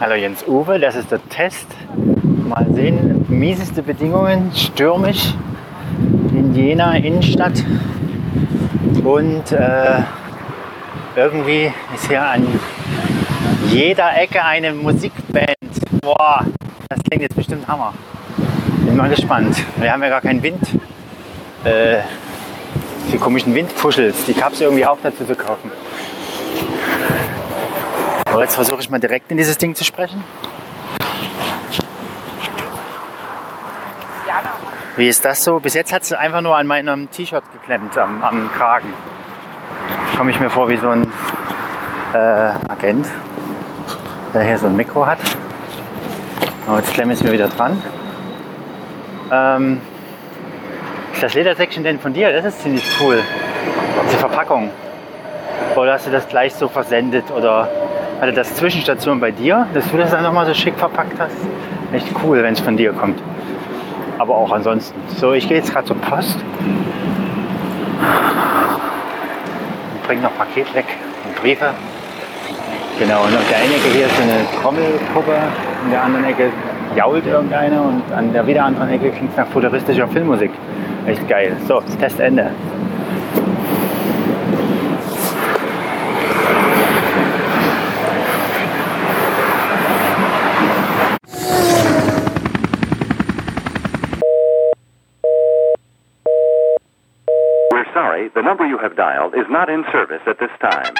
Hallo Jens Uwe, das ist der Test. Mal sehen, mieseste Bedingungen, stürmisch in Jena Innenstadt. Und äh, irgendwie ist hier an jeder Ecke eine Musikband. Boah, das klingt jetzt bestimmt Hammer. Bin mal gespannt. Wir haben ja gar keinen Wind. Äh, die komischen Windpuschels, die gab es irgendwie auch dazu zu kaufen. Aber jetzt versuche ich mal direkt in dieses Ding zu sprechen. Wie ist das so? Bis jetzt hat es einfach nur an meinem T-Shirt geklemmt, am, am Kragen. Komme ich mir vor wie so ein äh, Agent, der hier so ein Mikro hat. Aber jetzt klemme ich es mir wieder dran. Ähm, das Ledersäckchen denn von dir? Das ist ziemlich cool. Diese Verpackung. Oder hast du das gleich so versendet? Oder hatte das Zwischenstation bei dir, dass du das dann nochmal so schick verpackt hast? Echt cool, wenn es von dir kommt. Aber auch ansonsten. So, ich gehe jetzt gerade zur Post. Und bringe noch Paket weg und Briefe. Genau, und auf der einen Ecke hier ist eine Trommelpuppe, in der anderen Ecke jault irgendeiner und an der wieder anderen Ecke klingt es nach futuristischer Filmmusik. Echt geil. So, Testende. We're sorry, the number you have dialed is not in service at this time.